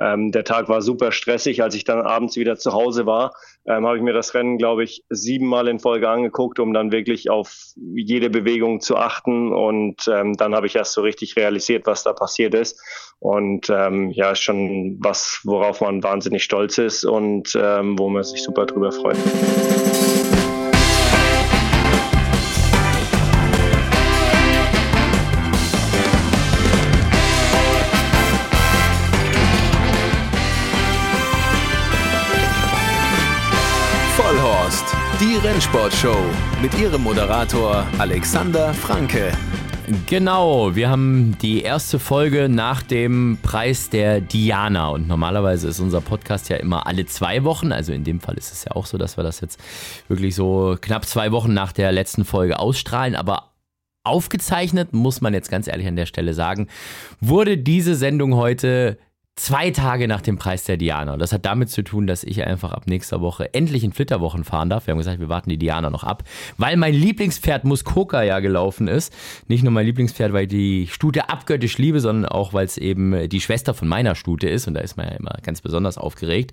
Ähm, der Tag war super stressig. Als ich dann abends wieder zu Hause war, ähm, habe ich mir das Rennen, glaube ich, siebenmal in Folge angeguckt, um dann wirklich auf jede Bewegung zu achten. Und ähm, dann habe ich erst so richtig realisiert, was da passiert ist. Und ähm, ja, schon was, worauf man wahnsinnig stolz ist und ähm, wo man sich super drüber freut. Rennsportshow mit ihrem Moderator Alexander Franke. Genau, wir haben die erste Folge nach dem Preis der Diana. Und normalerweise ist unser Podcast ja immer alle zwei Wochen, also in dem Fall ist es ja auch so, dass wir das jetzt wirklich so knapp zwei Wochen nach der letzten Folge ausstrahlen, aber aufgezeichnet, muss man jetzt ganz ehrlich an der Stelle sagen, wurde diese Sendung heute zwei Tage nach dem Preis der Diana. Und das hat damit zu tun, dass ich einfach ab nächster Woche endlich in Flitterwochen fahren darf. Wir haben gesagt, wir warten die Diana noch ab, weil mein Lieblingspferd Muskoka ja gelaufen ist. Nicht nur mein Lieblingspferd, weil ich die Stute abgöttisch liebe, sondern auch, weil es eben die Schwester von meiner Stute ist. Und da ist man ja immer ganz besonders aufgeregt.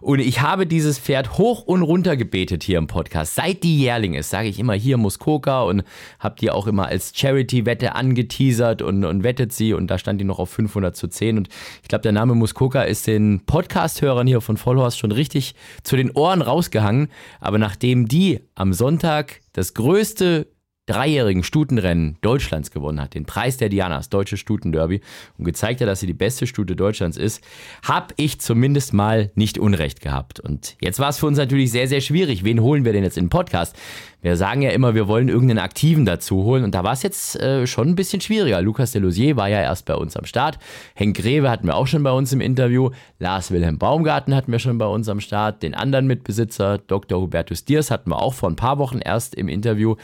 Und ich habe dieses Pferd hoch und runter gebetet hier im Podcast. Seit die Jährling ist, sage ich immer hier Muskoka und habe die auch immer als Charity-Wette angeteasert und, und wettet sie. Und da stand die noch auf 500 zu 10. Und ich glaube, der Name Muskoka ist den Podcast-Hörern hier von Vollhorst schon richtig zu den Ohren rausgehangen. Aber nachdem die am Sonntag das größte dreijährigen Stutenrennen Deutschlands gewonnen hat, den Preis der Dianas, Deutsche Stutenderby, und gezeigt hat, dass sie die beste Stute Deutschlands ist, habe ich zumindest mal nicht Unrecht gehabt. Und jetzt war es für uns natürlich sehr, sehr schwierig. Wen holen wir denn jetzt in den Podcast? Wir sagen ja immer, wir wollen irgendeinen Aktiven dazu holen und da war es jetzt äh, schon ein bisschen schwieriger. Lukas Delosier war ja erst bei uns am Start. Henk Greve hatten wir auch schon bei uns im Interview. Lars Wilhelm Baumgarten hatten wir schon bei uns am Start. Den anderen Mitbesitzer, Dr. Hubertus Diers, hatten wir auch vor ein paar Wochen erst im Interview.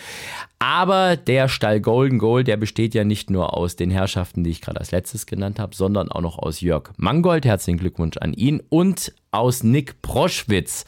Aber der Stall Golden Goal, der besteht ja nicht nur aus den Herrschaften, die ich gerade als letztes genannt habe, sondern auch noch aus Jörg Mangold. Herzlichen Glückwunsch an ihn und aus Nick Proschwitz.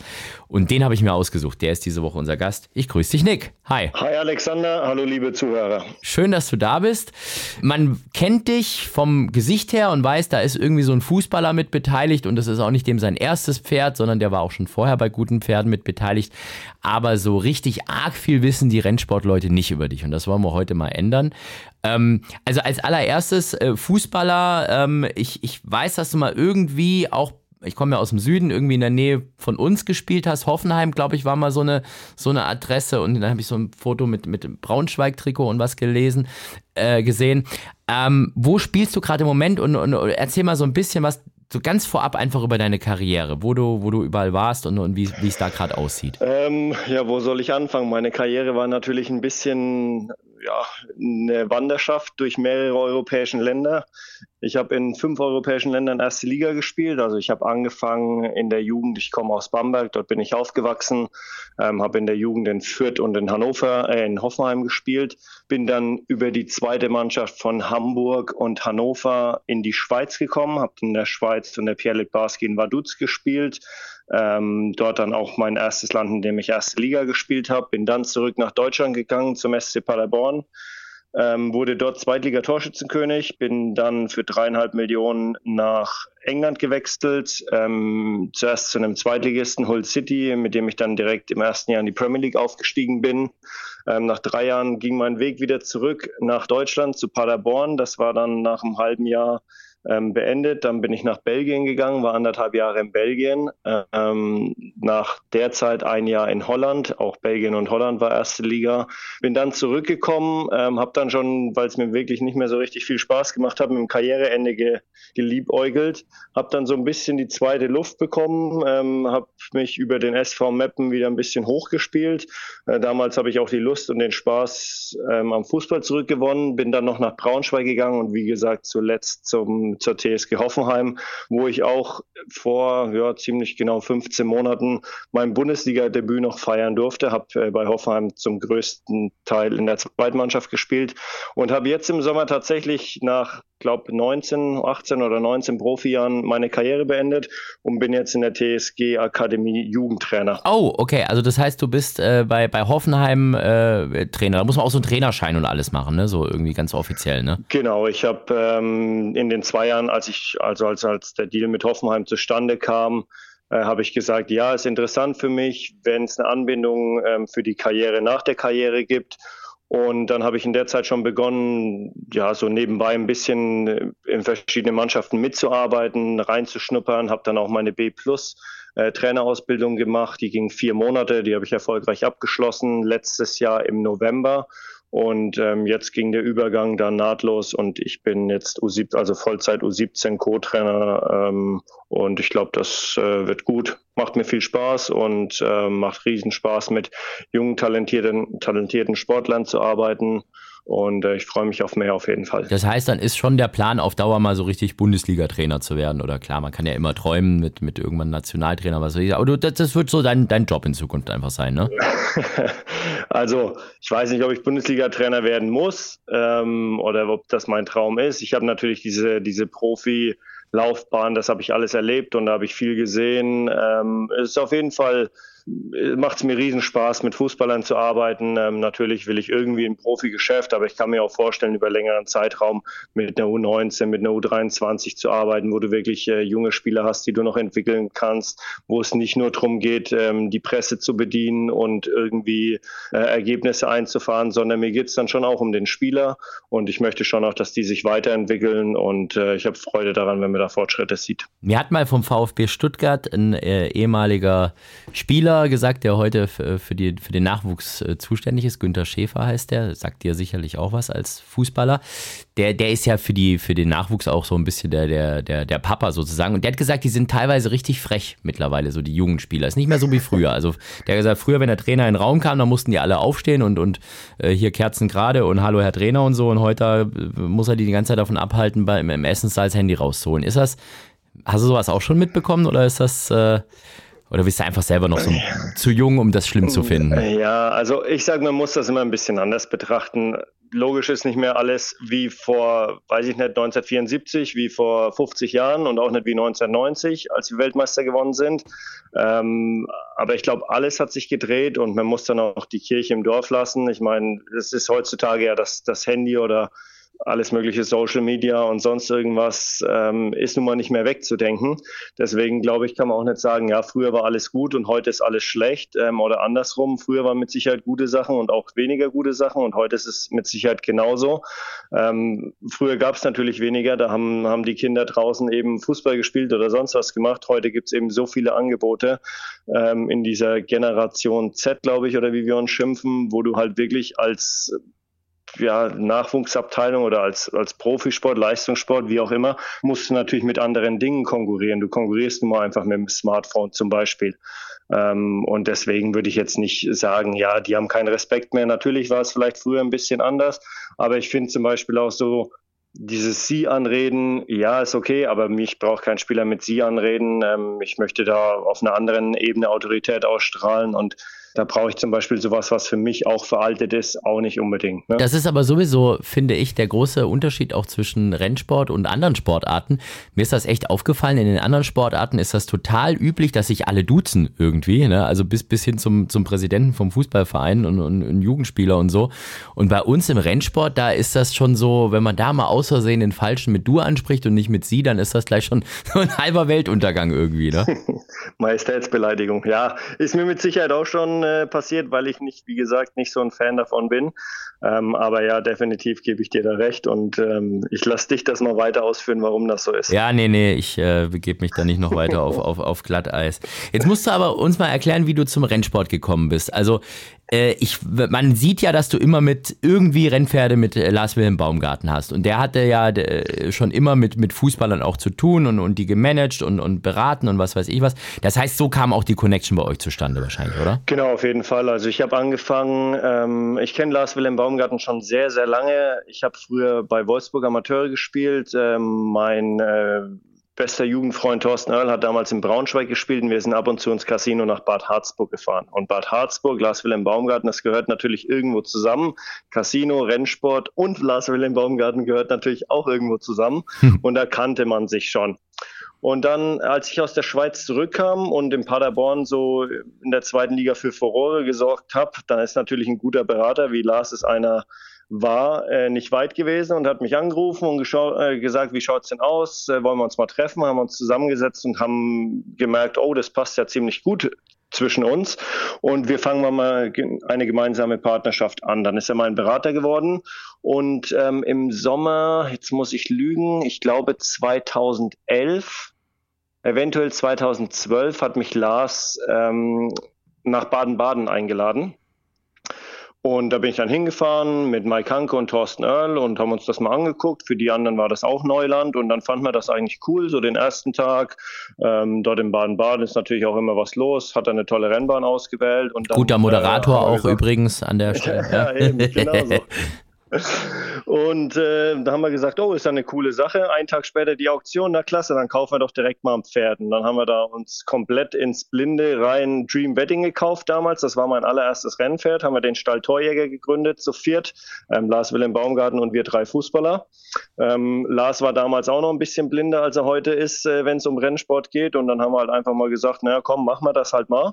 Und den habe ich mir ausgesucht. Der ist diese Woche unser Gast. Ich grüße dich, Nick. Hi. Hi, Alexander. Hallo, liebe Zuhörer. Schön, dass du da bist. Man kennt dich vom Gesicht her und weiß, da ist irgendwie so ein Fußballer mit beteiligt. Und das ist auch nicht dem sein erstes Pferd, sondern der war auch schon vorher bei guten Pferden mit beteiligt. Aber so richtig arg viel wissen die Rennsportleute nicht über dich. Und das wollen wir heute mal ändern. Ähm, also als allererstes äh, Fußballer. Ähm, ich, ich weiß, dass du mal irgendwie auch ich komme ja aus dem Süden, irgendwie in der Nähe von uns gespielt hast. Hoffenheim, glaube ich, war mal so eine, so eine Adresse und dann habe ich so ein Foto mit, mit Braunschweig-Trikot und was gelesen, äh, gesehen. Ähm, wo spielst du gerade im Moment und, und, erzähl mal so ein bisschen was, so ganz vorab einfach über deine Karriere, wo du, wo du überall warst und, und wie es da gerade aussieht. Ähm, ja, wo soll ich anfangen? Meine Karriere war natürlich ein bisschen ja, eine Wanderschaft durch mehrere europäische Länder. Ich habe in fünf europäischen Ländern erste Liga gespielt. Also ich habe angefangen in der Jugend, ich komme aus Bamberg, dort bin ich aufgewachsen, ähm, habe in der Jugend in Fürth und in Hannover, äh, in Hoffenheim gespielt, bin dann über die zweite Mannschaft von Hamburg und Hannover in die Schweiz gekommen, habe in der Schweiz und der Pierre Barski in Vaduz gespielt, ähm, dort dann auch mein erstes Land, in dem ich erste Liga gespielt habe. Bin dann zurück nach Deutschland gegangen zum SC Paderborn. Ähm, wurde dort Zweitliga-Torschützenkönig, bin dann für dreieinhalb Millionen nach England gewechselt, ähm, zuerst zu einem Zweitligisten Hull City, mit dem ich dann direkt im ersten Jahr in die Premier League aufgestiegen bin. Ähm, nach drei Jahren ging mein Weg wieder zurück nach Deutschland zu Paderborn. Das war dann nach einem halben Jahr ähm, beendet. Dann bin ich nach Belgien gegangen, war anderthalb Jahre in Belgien. Ähm, nach der Zeit ein Jahr in Holland, auch Belgien und Holland war erste Liga. Bin dann zurückgekommen, ähm, habe dann schon, weil es mir wirklich nicht mehr so richtig viel Spaß gemacht hat, mit dem Karriereende ge geliebäugelt. Habe dann so ein bisschen die zweite Luft bekommen, ähm, habe mich über den SV Meppen wieder ein bisschen hochgespielt. Äh, damals habe ich auch die Lust und den Spaß ähm, am Fußball zurückgewonnen, bin dann noch nach Braunschweig gegangen und wie gesagt zuletzt zum zur TSG Hoffenheim, wo ich auch vor ja, ziemlich genau 15 Monaten mein Bundesliga-Debüt noch feiern durfte. Habe äh, bei Hoffenheim zum größten Teil in der Zweitmannschaft gespielt und habe jetzt im Sommer tatsächlich nach glaube 19, 18 oder 19 Profijahren meine Karriere beendet und bin jetzt in der TSG Akademie Jugendtrainer. Oh, okay. Also das heißt, du bist äh, bei, bei Hoffenheim äh, Trainer. Da muss man auch so einen Trainerschein und alles machen, ne? So irgendwie ganz offiziell, ne? Genau. Ich habe ähm, in den zwei Jahren, als ich also als als der Deal mit Hoffenheim zustande kam, äh, habe ich gesagt, ja, ist interessant für mich, wenn es eine Anbindung ähm, für die Karriere nach der Karriere gibt. Und dann habe ich in der Zeit schon begonnen, ja, so nebenbei ein bisschen äh, in verschiedenen Mannschaften mitzuarbeiten, reinzuschnuppern, habe dann auch meine B Plus äh, Trainerausbildung gemacht. Die ging vier Monate, die habe ich erfolgreich abgeschlossen letztes Jahr im November. Und ähm, jetzt ging der Übergang dann nahtlos und ich bin jetzt U17, also Vollzeit U17 Co-Trainer ähm, und ich glaube, das äh, wird gut. Macht mir viel Spaß und äh, macht riesen Spaß mit jungen, talentierten, talentierten Sportlern zu arbeiten. Und äh, ich freue mich auf mehr auf jeden Fall. Das heißt, dann ist schon der Plan, auf Dauer mal so richtig Bundesliga-Trainer zu werden. Oder klar, man kann ja immer träumen mit, mit irgendwann Nationaltrainer, was weiß ich. Aber du, das, das, wird so dein, dein Job in Zukunft einfach sein, ne? also, ich weiß nicht, ob ich Bundesliga-Trainer werden muss ähm, oder ob das mein Traum ist. Ich habe natürlich diese, diese Profi- Laufbahn, das habe ich alles erlebt und da habe ich viel gesehen. Ähm, es ist auf jeden Fall macht es mir riesen Spaß, mit Fußballern zu arbeiten. Ähm, natürlich will ich irgendwie ein Profigeschäft, aber ich kann mir auch vorstellen, über längeren Zeitraum mit einer U19, mit einer U23 zu arbeiten, wo du wirklich äh, junge Spieler hast, die du noch entwickeln kannst, wo es nicht nur darum geht, ähm, die Presse zu bedienen und irgendwie äh, Ergebnisse einzufahren, sondern mir geht es dann schon auch um den Spieler und ich möchte schon auch, dass die sich weiterentwickeln und äh, ich habe Freude daran, wenn man da Fortschritte sieht. Mir hat mal vom VfB Stuttgart ein äh, ehemaliger Spieler gesagt, der heute für, die, für den Nachwuchs äh, zuständig ist. Günter Schäfer heißt der, sagt dir sicherlich auch was als Fußballer. Der, der ist ja für, die, für den Nachwuchs auch so ein bisschen der, der, der, der Papa sozusagen. Und der hat gesagt, die sind teilweise richtig frech mittlerweile, so die jungen Spieler. Ist nicht mehr so wie früher. Also der hat gesagt, früher, wenn der Trainer in den Raum kam, dann mussten die alle aufstehen und, und äh, hier Kerzen gerade und Hallo Herr Trainer und so. Und heute äh, muss er die die ganze Zeit davon abhalten, bei, im Essenssaal das Handy rauszuholen. Ist das, hast du sowas auch schon mitbekommen oder ist das... Äh, oder bist du einfach selber noch so zu jung, um das schlimm zu finden? Ja, also ich sage, man muss das immer ein bisschen anders betrachten. Logisch ist nicht mehr alles wie vor, weiß ich nicht, 1974, wie vor 50 Jahren und auch nicht wie 1990, als wir Weltmeister gewonnen sind. Ähm, aber ich glaube, alles hat sich gedreht und man muss dann auch die Kirche im Dorf lassen. Ich meine, es ist heutzutage ja das, das Handy oder alles mögliche Social Media und sonst irgendwas ähm, ist nun mal nicht mehr wegzudenken. Deswegen glaube ich, kann man auch nicht sagen, ja, früher war alles gut und heute ist alles schlecht ähm, oder andersrum. Früher waren mit Sicherheit gute Sachen und auch weniger gute Sachen und heute ist es mit Sicherheit genauso. Ähm, früher gab es natürlich weniger, da haben, haben die Kinder draußen eben Fußball gespielt oder sonst was gemacht. Heute gibt es eben so viele Angebote ähm, in dieser Generation Z, glaube ich, oder wie wir uns schimpfen, wo du halt wirklich als ja, Nachwuchsabteilung oder als, als Profisport, Leistungssport, wie auch immer, musst du natürlich mit anderen Dingen konkurrieren. Du konkurrierst mal einfach mit dem Smartphone zum Beispiel. Ähm, und deswegen würde ich jetzt nicht sagen, ja, die haben keinen Respekt mehr. Natürlich war es vielleicht früher ein bisschen anders, aber ich finde zum Beispiel auch so, dieses Sie anreden, ja, ist okay, aber mich braucht kein Spieler mit Sie anreden. Ähm, ich möchte da auf einer anderen Ebene Autorität ausstrahlen und da brauche ich zum Beispiel sowas, was für mich auch veraltet ist, auch nicht unbedingt. Ne? Das ist aber sowieso, finde ich, der große Unterschied auch zwischen Rennsport und anderen Sportarten. Mir ist das echt aufgefallen. In den anderen Sportarten ist das total üblich, dass sich alle duzen irgendwie. Ne? Also bis, bis hin zum, zum Präsidenten vom Fußballverein und, und, und Jugendspieler und so. Und bei uns im Rennsport, da ist das schon so, wenn man da mal aus Versehen den Falschen mit du anspricht und nicht mit sie, dann ist das gleich schon so ein halber Weltuntergang irgendwie. Ne? Majestätsbeleidigung, ja. Ist mir mit Sicherheit auch schon äh, passiert, weil ich nicht, wie gesagt, nicht so ein Fan davon bin. Ähm, aber ja, definitiv gebe ich dir da recht und ähm, ich lasse dich das mal weiter ausführen, warum das so ist. Ja, nee, nee, ich äh, begebe mich da nicht noch weiter auf, auf, auf Glatteis. Jetzt musst du aber uns mal erklären, wie du zum Rennsport gekommen bist. Also ich, man sieht ja, dass du immer mit irgendwie Rennpferde mit äh, Lars Wilhelm Baumgarten hast. Und der hatte ja äh, schon immer mit, mit Fußballern auch zu tun und, und die gemanagt und, und beraten und was weiß ich was. Das heißt, so kam auch die Connection bei euch zustande wahrscheinlich, oder? Genau, auf jeden Fall. Also ich habe angefangen, ähm, ich kenne Lars Wilhelm Baumgarten schon sehr, sehr lange. Ich habe früher bei Wolfsburg Amateure gespielt. Ähm, mein äh, bester Jugendfreund Thorsten Earl hat damals in Braunschweig gespielt und wir sind ab und zu ins Casino nach Bad Harzburg gefahren. Und Bad Harzburg, Lars Wilhelm Baumgarten, das gehört natürlich irgendwo zusammen. Casino, Rennsport und Lars Wilhelm Baumgarten gehört natürlich auch irgendwo zusammen. Hm. Und da kannte man sich schon. Und dann, als ich aus der Schweiz zurückkam und in Paderborn so in der zweiten Liga für Furore gesorgt habe, dann ist natürlich ein guter Berater, wie Lars ist einer war äh, nicht weit gewesen und hat mich angerufen und äh, gesagt, wie schaut's denn aus? Äh, wollen wir uns mal treffen? Haben uns zusammengesetzt und haben gemerkt, oh, das passt ja ziemlich gut zwischen uns und wir fangen mal eine gemeinsame Partnerschaft an. Dann ist er mein Berater geworden und ähm, im Sommer, jetzt muss ich lügen, ich glaube 2011, eventuell 2012 hat mich Lars ähm, nach Baden-Baden eingeladen und da bin ich dann hingefahren mit Mike Hanke und Thorsten Earl und haben uns das mal angeguckt. Für die anderen war das auch Neuland und dann fand man das eigentlich cool, so den ersten Tag. Ähm, dort in Baden-Baden ist natürlich auch immer was los, hat eine tolle Rennbahn ausgewählt. Und dann, Guter Moderator äh, auch gesagt, übrigens an der Stelle. ja, ja eben, genau so. Und äh, da haben wir gesagt, oh, ist ja eine coole Sache. Einen Tag später die Auktion, na klasse, dann kaufen wir doch direkt mal ein Pferd. Und dann haben wir da uns komplett ins Blinde rein Dream Wedding gekauft damals. Das war mein allererstes Rennpferd. Haben wir den Stall Torjäger gegründet, zu viert. Ähm, Lars Wilhelm Baumgarten und wir drei Fußballer. Ähm, Lars war damals auch noch ein bisschen blinder, als er heute ist, äh, wenn es um Rennsport geht. Und dann haben wir halt einfach mal gesagt, naja, komm, machen wir das halt mal.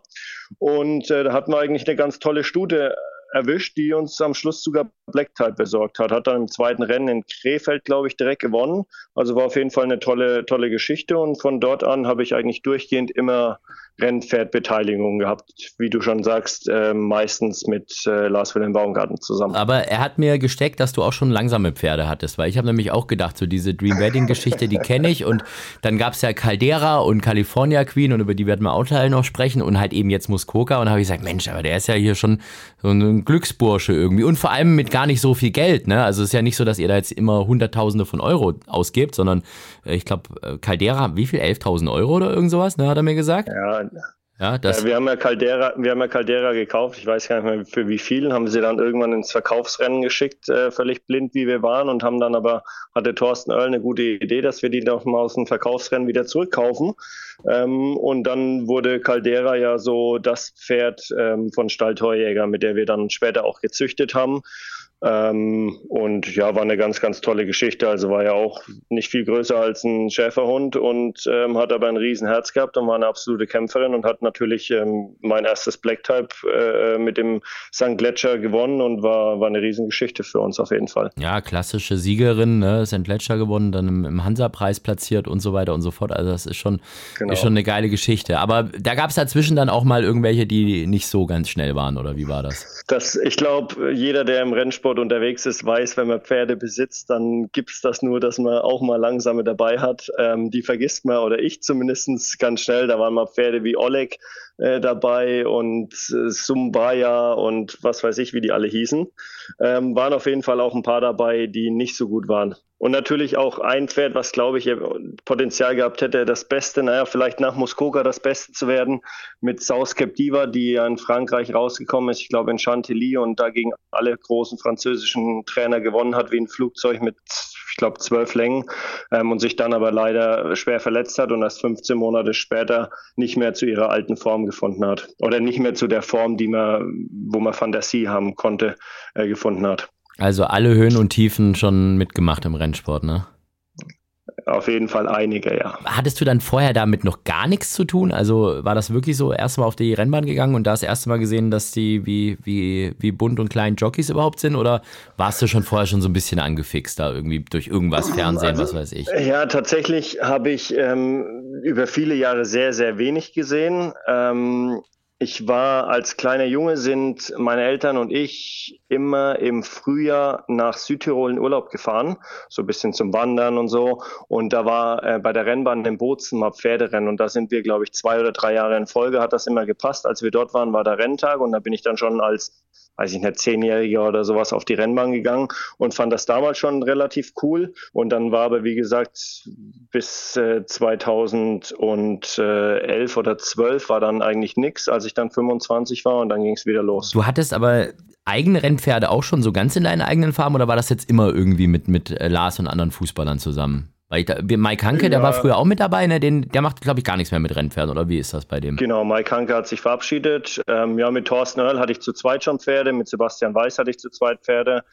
Und äh, da hatten wir eigentlich eine ganz tolle Stute erwischt, die uns am Schluss sogar Black Type besorgt hat. Hat dann im zweiten Rennen in Krefeld, glaube ich, direkt gewonnen. Also war auf jeden Fall eine tolle, tolle Geschichte. Und von dort an habe ich eigentlich durchgehend immer Rennpferdbeteiligung gehabt, wie du schon sagst, äh, meistens mit äh, Lars Wilhelm Baumgarten zusammen. Aber er hat mir gesteckt, dass du auch schon langsame Pferde hattest, weil ich habe nämlich auch gedacht, so diese Dream Wedding Geschichte, die kenne ich und dann gab es ja Caldera und California Queen und über die werden wir auch Teil noch sprechen und halt eben jetzt Muskoka und habe ich gesagt, Mensch, aber der ist ja hier schon so ein Glücksbursche irgendwie und vor allem mit gar nicht so viel Geld, ne? Also es ist ja nicht so, dass ihr da jetzt immer Hunderttausende von Euro ausgebt, sondern äh, ich glaube, äh, Caldera, wie viel? 11.000 Euro oder irgend sowas, ne, hat er mir gesagt? Ja, ja, das ja, wir haben ja Caldera, wir haben ja Caldera gekauft. Ich weiß gar nicht mehr für wie viel. Haben sie dann irgendwann ins Verkaufsrennen geschickt, äh, völlig blind wie wir waren und haben dann aber hatte Thorsten Oell eine gute Idee, dass wir die doch mal aus dem Verkaufsrennen wieder zurückkaufen. Ähm, und dann wurde Caldera ja so das Pferd ähm, von Stalltorjäger, mit der wir dann später auch gezüchtet haben. Ähm, und ja, war eine ganz, ganz tolle Geschichte. Also war ja auch nicht viel größer als ein Schäferhund und ähm, hat aber ein Riesenherz gehabt und war eine absolute Kämpferin und hat natürlich ähm, mein erstes Black Type äh, mit dem St. Gletscher gewonnen und war, war eine Riesengeschichte für uns auf jeden Fall. Ja, klassische Siegerin, ne? St. Gletscher gewonnen, dann im, im Hansa-Preis platziert und so weiter und so fort. Also das ist schon, genau. ist schon eine geile Geschichte. Aber da gab es dazwischen dann auch mal irgendwelche, die nicht so ganz schnell waren, oder wie war das? Das, ich glaube, jeder, der im Rennsport Radsport unterwegs ist, weiß, wenn man Pferde besitzt, dann gibt es das nur, dass man auch mal langsame dabei hat. Ähm, die vergisst man, oder ich zumindest ganz schnell. Da waren mal Pferde wie Oleg äh, dabei und äh, Sumbaya und was weiß ich, wie die alle hießen. Ähm, waren auf jeden Fall auch ein paar dabei, die nicht so gut waren. Und natürlich auch ein Pferd, was glaube ich Potenzial gehabt hätte, das Beste, naja, vielleicht nach Muskoka das Beste zu werden, mit South Captiva, die ja in Frankreich rausgekommen ist, ich glaube in Chantilly und dagegen alle großen französischen Trainer gewonnen hat, wie ein Flugzeug mit, ich glaube, zwölf Längen ähm, und sich dann aber leider schwer verletzt hat und erst 15 Monate später nicht mehr zu ihrer alten Form gefunden hat. Oder nicht mehr zu der Form, die man, wo man Fantasie haben konnte, äh, gefunden hat. Also alle Höhen und Tiefen schon mitgemacht im Rennsport, ne? Auf jeden Fall einige, ja. Hattest du dann vorher damit noch gar nichts zu tun? Also war das wirklich so erstmal auf die Rennbahn gegangen und da das erste Mal gesehen, dass die wie, wie, wie bunt und klein Jockeys überhaupt sind? Oder warst du schon vorher schon so ein bisschen angefixt da irgendwie durch irgendwas, Fernsehen, also, was weiß ich? Ja, tatsächlich habe ich ähm, über viele Jahre sehr, sehr wenig gesehen. Ähm, ich war als kleiner Junge sind meine Eltern und ich immer im Frühjahr nach Südtirol in Urlaub gefahren, so ein bisschen zum Wandern und so. Und da war äh, bei der Rennbahn in Bozen mal Pferderennen und da sind wir, glaube ich, zwei oder drei Jahre in Folge, hat das immer gepasst. Als wir dort waren, war der Renntag und da bin ich dann schon als weiß ich nicht, Zehnjähriger oder sowas auf die Rennbahn gegangen und fand das damals schon relativ cool. Und dann war aber, wie gesagt, bis äh, 2011 oder 12 war dann eigentlich nichts, als ich dann 25 war und dann ging es wieder los. Du hattest aber eigene Rennpferde auch schon so ganz in deinen eigenen Farben oder war das jetzt immer irgendwie mit, mit äh, Lars und anderen Fußballern zusammen? Mike Hanke, ja. der war früher auch mit dabei, ne? Den, der macht, glaube ich, gar nichts mehr mit Rennpferden, oder wie ist das bei dem? Genau, Mike Hanke hat sich verabschiedet. Ähm, ja, mit Thorsten Earl hatte ich zu zweit schon Pferde, mit Sebastian Weiß hatte ich zu zweit Pferde.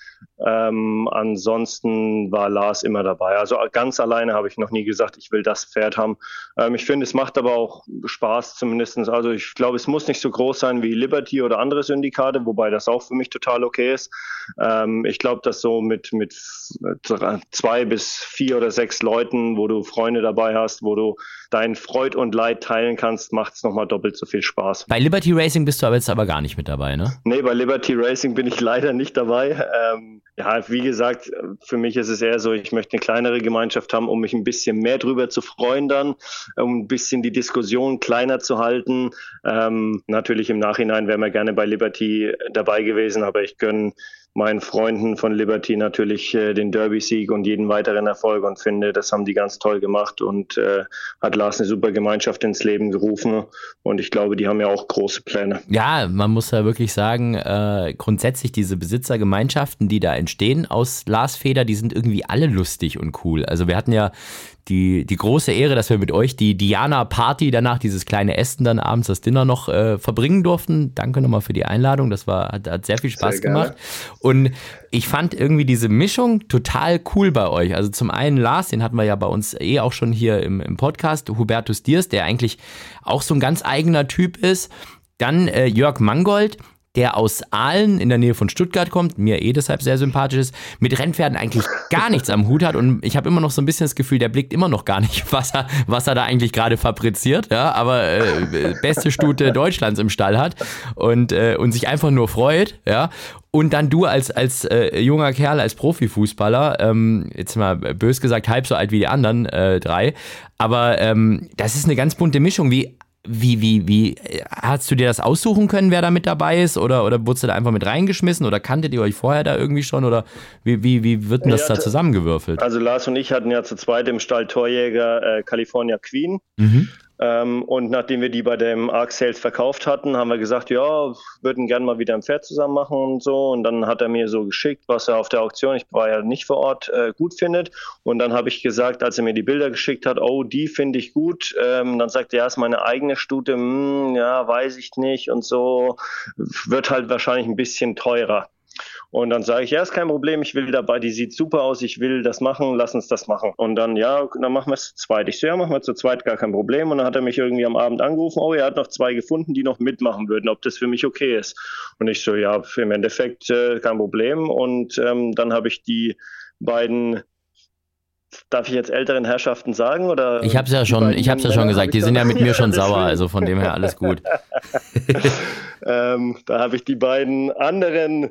Ähm, ansonsten war Lars immer dabei. Also ganz alleine habe ich noch nie gesagt, ich will das Pferd haben. Ähm, ich finde, es macht aber auch Spaß zumindest. Also ich glaube, es muss nicht so groß sein wie Liberty oder andere Syndikate, wobei das auch für mich total okay ist. Ähm, ich glaube, dass so mit, mit zwei bis vier oder sechs Leuten, wo du Freunde dabei hast, wo du dein Freud und Leid teilen kannst, macht es nochmal doppelt so viel Spaß. Bei Liberty Racing bist du aber jetzt aber gar nicht mit dabei, ne? Nee, bei Liberty Racing bin ich leider nicht dabei. Ähm, ja, wie gesagt, für mich ist es eher so, ich möchte eine kleinere Gemeinschaft haben, um mich ein bisschen mehr drüber zu freuen dann, um ein bisschen die Diskussion kleiner zu halten. Ähm, natürlich im Nachhinein wären wir gerne bei Liberty dabei gewesen, aber ich gönne meinen Freunden von Liberty natürlich äh, den Derby-Sieg und jeden weiteren Erfolg und finde, das haben die ganz toll gemacht und äh, hat Lars eine super Gemeinschaft ins Leben gerufen und ich glaube, die haben ja auch große Pläne. Ja, man muss ja wirklich sagen, äh, grundsätzlich diese Besitzergemeinschaften, die da entstehen aus Lars Feder, die sind irgendwie alle lustig und cool. Also wir hatten ja die, die große Ehre, dass wir mit euch die Diana-Party danach, dieses kleine Essen dann abends, das Dinner noch äh, verbringen durften. Danke nochmal für die Einladung. Das war, hat, hat sehr viel Spaß sehr gemacht. Und ich fand irgendwie diese Mischung total cool bei euch. Also zum einen Lars, den hatten wir ja bei uns eh auch schon hier im, im Podcast, Hubertus Diers, der eigentlich auch so ein ganz eigener Typ ist. Dann äh, Jörg Mangold, der aus Aalen in der Nähe von Stuttgart kommt, mir eh deshalb sehr sympathisch ist, mit Rennpferden eigentlich gar nichts am Hut hat und ich habe immer noch so ein bisschen das Gefühl, der blickt immer noch gar nicht, was er, was er da eigentlich gerade fabriziert, ja, aber äh, beste Stute Deutschlands im Stall hat und, äh, und sich einfach nur freut, ja. Und dann du als, als äh, junger Kerl, als Profifußballer, ähm, jetzt mal bös gesagt, halb so alt wie die anderen äh, drei, aber ähm, das ist eine ganz bunte Mischung. Wie wie, wie, wie, hast du dir das aussuchen können, wer da mit dabei ist? Oder, oder wurdest du da einfach mit reingeschmissen? Oder kanntet ihr euch vorher da irgendwie schon? Oder wie, wie, wie wird denn das ja, da zusammengewürfelt? Also Lars und ich hatten ja zu zweit im Stall Torjäger äh, California Queen. Mhm. Ähm, und nachdem wir die bei dem Arc Sales verkauft hatten, haben wir gesagt, ja, würden gerne mal wieder ein Pferd zusammen machen und so. Und dann hat er mir so geschickt, was er auf der Auktion, ich war ja nicht vor Ort, äh, gut findet. Und dann habe ich gesagt, als er mir die Bilder geschickt hat, oh, die finde ich gut. Ähm, dann sagt er, ja, ist meine eigene Stute, hm, ja, weiß ich nicht und so. Wird halt wahrscheinlich ein bisschen teurer. Und dann sage ich, ja, ist kein Problem, ich will dabei, die sieht super aus, ich will das machen, lass uns das machen. Und dann, ja, dann machen wir es zu zweit. Ich so, ja, machen wir zu zweit, gar kein Problem. Und dann hat er mich irgendwie am Abend angerufen, oh, er hat noch zwei gefunden, die noch mitmachen würden, ob das für mich okay ist. Und ich so, ja, im Endeffekt äh, kein Problem. Und ähm, dann habe ich die beiden Darf ich jetzt älteren Herrschaften sagen oder? Ich habe es ja schon, ich habe ja schon gesagt. Die sind ja mit mir schon sauer, also von dem her alles gut. ähm, da habe ich die beiden anderen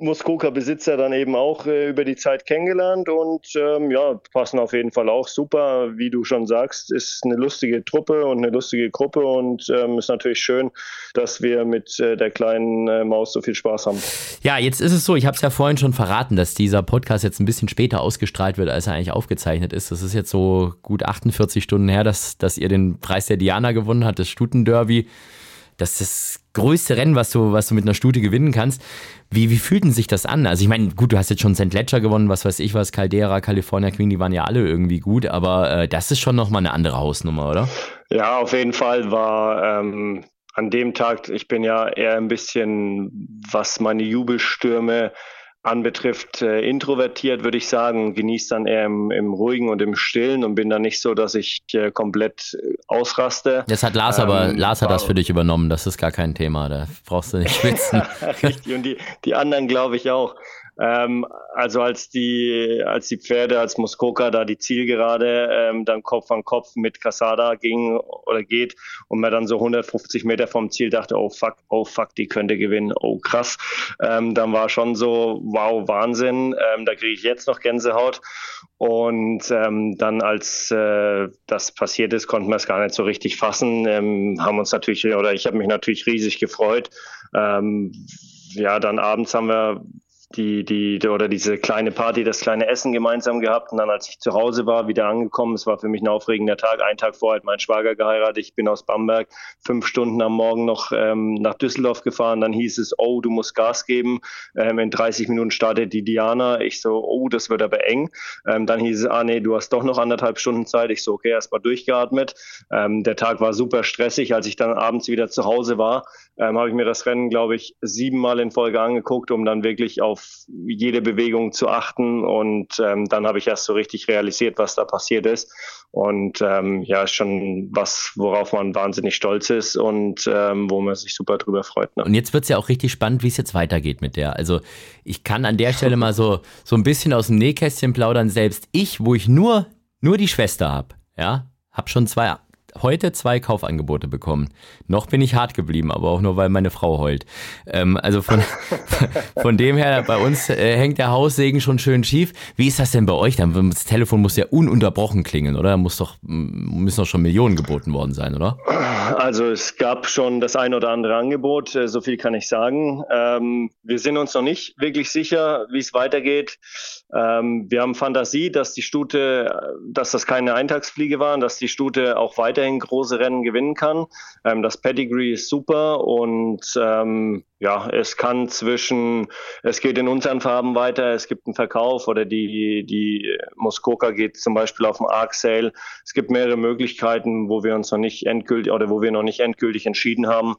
Muskoka-Besitzer dann eben auch äh, über die Zeit kennengelernt und ähm, ja, passen auf jeden Fall auch super. Wie du schon sagst, ist eine lustige Truppe und eine lustige Gruppe und ähm, ist natürlich schön, dass wir mit äh, der kleinen äh, Maus so viel Spaß haben. Ja, jetzt ist es so, ich habe es ja vorhin schon verraten, dass dieser Podcast jetzt ein bisschen später ausgestrahlt wird, als er eigentlich aufgezeichnet ist. Das ist jetzt so gut 48 Stunden her, dass, dass ihr den Preis der Diana gewonnen habt, das Stutenderby. Das ist das größte Rennen, was du, was du mit einer Stute gewinnen kannst. Wie, wie fühlt denn sich das an? Also ich meine, gut, du hast jetzt schon St. Ledger gewonnen, was weiß ich was, Caldera, California Queen, die waren ja alle irgendwie gut, aber äh, das ist schon nochmal eine andere Hausnummer, oder? Ja, auf jeden Fall war ähm, an dem Tag, ich bin ja eher ein bisschen, was meine Jubelstürme anbetrifft, äh, introvertiert, würde ich sagen, genieße dann eher im, im Ruhigen und im Stillen und bin dann nicht so, dass ich äh, komplett äh, ausraste. Das hat Lars ähm, aber, Lars hat das für dich übernommen, das ist gar kein Thema, da brauchst du nicht schwitzen. Richtig, und die, die anderen glaube ich auch. Ähm, also als die, als die Pferde, als Muskoka da die Zielgerade ähm, dann Kopf an Kopf mit Casada ging oder geht und man dann so 150 Meter vom Ziel dachte, oh fuck, oh fuck, die könnte gewinnen, oh krass. Ähm, dann war schon so, wow, Wahnsinn, ähm, da kriege ich jetzt noch Gänsehaut. Und ähm, dann, als äh, das passiert ist, konnten wir es gar nicht so richtig fassen. Ähm, haben uns natürlich, oder ich habe mich natürlich riesig gefreut. Ja, dann abends haben wir die, die, oder diese kleine Party, das kleine Essen gemeinsam gehabt. Und dann, als ich zu Hause war, wieder angekommen, es war für mich ein aufregender Tag. Ein Tag vorher hat mein Schwager geheiratet. Ich bin aus Bamberg fünf Stunden am Morgen noch ähm, nach Düsseldorf gefahren. Dann hieß es, oh, du musst Gas geben. Ähm, in 30 Minuten startet die Diana. Ich so, oh, das wird aber eng. Ähm, dann hieß es, ah, nee, du hast doch noch anderthalb Stunden Zeit. Ich so, okay, erstmal durchgeatmet. Ähm, der Tag war super stressig. Als ich dann abends wieder zu Hause war, ähm, habe ich mir das Rennen, glaube ich, siebenmal in Folge angeguckt, um dann wirklich auf jede Bewegung zu achten. Und ähm, dann habe ich erst so richtig realisiert, was da passiert ist. Und ähm, ja, schon was, worauf man wahnsinnig stolz ist und ähm, wo man sich super drüber freut. Ne? Und jetzt wird es ja auch richtig spannend, wie es jetzt weitergeht mit der. Also ich kann an der Stelle mal so, so ein bisschen aus dem Nähkästchen plaudern. Selbst ich, wo ich nur, nur die Schwester habe, ja, habe schon zwei heute zwei Kaufangebote bekommen. Noch bin ich hart geblieben, aber auch nur, weil meine Frau heult. Ähm, also von, von dem her, bei uns äh, hängt der Haussegen schon schön schief. Wie ist das denn bei euch? Das Telefon muss ja ununterbrochen klingen, oder? Muss doch, müssen doch schon Millionen geboten worden sein, oder? Also es gab schon das ein oder andere Angebot, äh, so viel kann ich sagen. Ähm, wir sind uns noch nicht wirklich sicher, wie es weitergeht. Ähm, wir haben Fantasie, dass die Stute, dass das keine Eintagsfliege waren, dass die Stute auch weiterhin große Rennen gewinnen kann. Ähm, das Pedigree ist super und ähm, ja, es kann zwischen, es geht in unseren Farben weiter, es gibt einen Verkauf oder die, die Muskoka geht zum Beispiel auf dem Arc Sale. Es gibt mehrere Möglichkeiten, wo wir uns noch nicht endgültig oder wo wir noch nicht endgültig entschieden haben,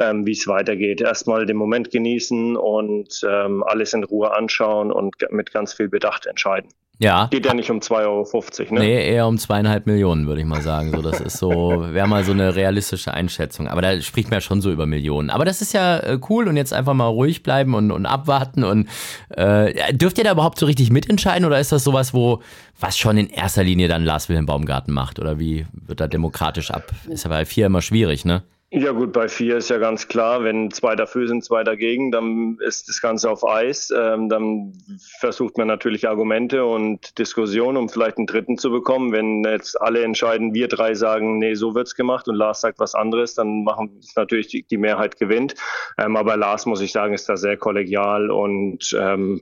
ähm, wie es weitergeht. Erstmal den Moment genießen und ähm, alles in Ruhe anschauen und mit ganz viel Bedacht entscheiden. Ja. Geht ja nicht um 2,50 Euro, ne? Nee, eher um zweieinhalb Millionen, würde ich mal sagen. So, das ist so, wäre mal so eine realistische Einschätzung. Aber da spricht man ja schon so über Millionen. Aber das ist ja äh, cool und jetzt einfach mal ruhig bleiben und, und abwarten. Und äh, dürft ihr da überhaupt so richtig mitentscheiden oder ist das sowas, wo was schon in erster Linie dann Lars Wilhelm Baumgarten macht? Oder wie wird da demokratisch ab? Ist ja bei vier immer schwierig, ne? Ja gut, bei vier ist ja ganz klar, wenn zwei dafür sind, zwei dagegen, dann ist das Ganze auf Eis. Ähm, dann versucht man natürlich Argumente und Diskussionen, um vielleicht einen dritten zu bekommen. Wenn jetzt alle entscheiden, wir drei sagen, nee, so wird's gemacht und Lars sagt was anderes, dann machen es natürlich die, die, Mehrheit gewinnt. Ähm, aber Lars, muss ich sagen, ist da sehr kollegial und ähm,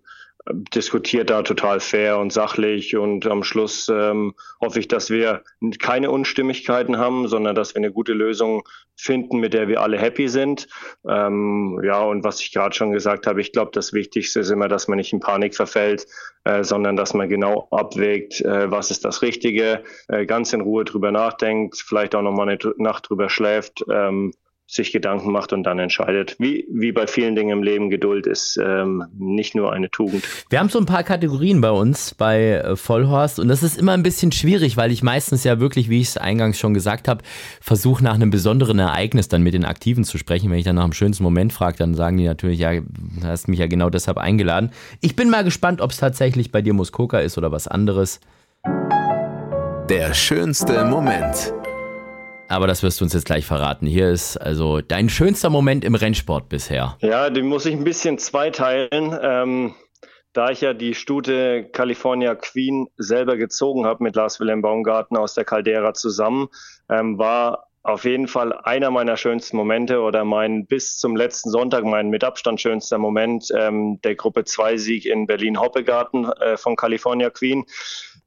diskutiert da total fair und sachlich und am Schluss ähm, hoffe ich, dass wir keine Unstimmigkeiten haben, sondern dass wir eine gute Lösung finden, mit der wir alle happy sind. Ähm, ja, und was ich gerade schon gesagt habe, ich glaube, das Wichtigste ist immer, dass man nicht in Panik verfällt, äh, sondern dass man genau abwägt, äh, was ist das Richtige, äh, ganz in Ruhe drüber nachdenkt, vielleicht auch nochmal eine Nacht drüber schläft. Ähm, sich Gedanken macht und dann entscheidet. Wie, wie bei vielen Dingen im Leben, Geduld ist ähm, nicht nur eine Tugend. Wir haben so ein paar Kategorien bei uns bei äh, Vollhorst und das ist immer ein bisschen schwierig, weil ich meistens ja wirklich, wie ich es eingangs schon gesagt habe, versuche nach einem besonderen Ereignis dann mit den Aktiven zu sprechen. Wenn ich dann nach dem schönsten Moment frage, dann sagen die natürlich, ja, du hast mich ja genau deshalb eingeladen. Ich bin mal gespannt, ob es tatsächlich bei dir Muskoka ist oder was anderes. Der schönste Moment. Aber das wirst du uns jetzt gleich verraten. Hier ist also dein schönster Moment im Rennsport bisher. Ja, den muss ich ein bisschen zweiteilen. Ähm, da ich ja die Stute California Queen selber gezogen habe mit Lars Wilhelm Baumgarten aus der Caldera zusammen, ähm, war auf jeden Fall einer meiner schönsten Momente oder mein bis zum letzten Sonntag mein mit Abstand schönster Moment ähm, der Gruppe 2 Sieg in Berlin Hoppegarten äh, von California Queen.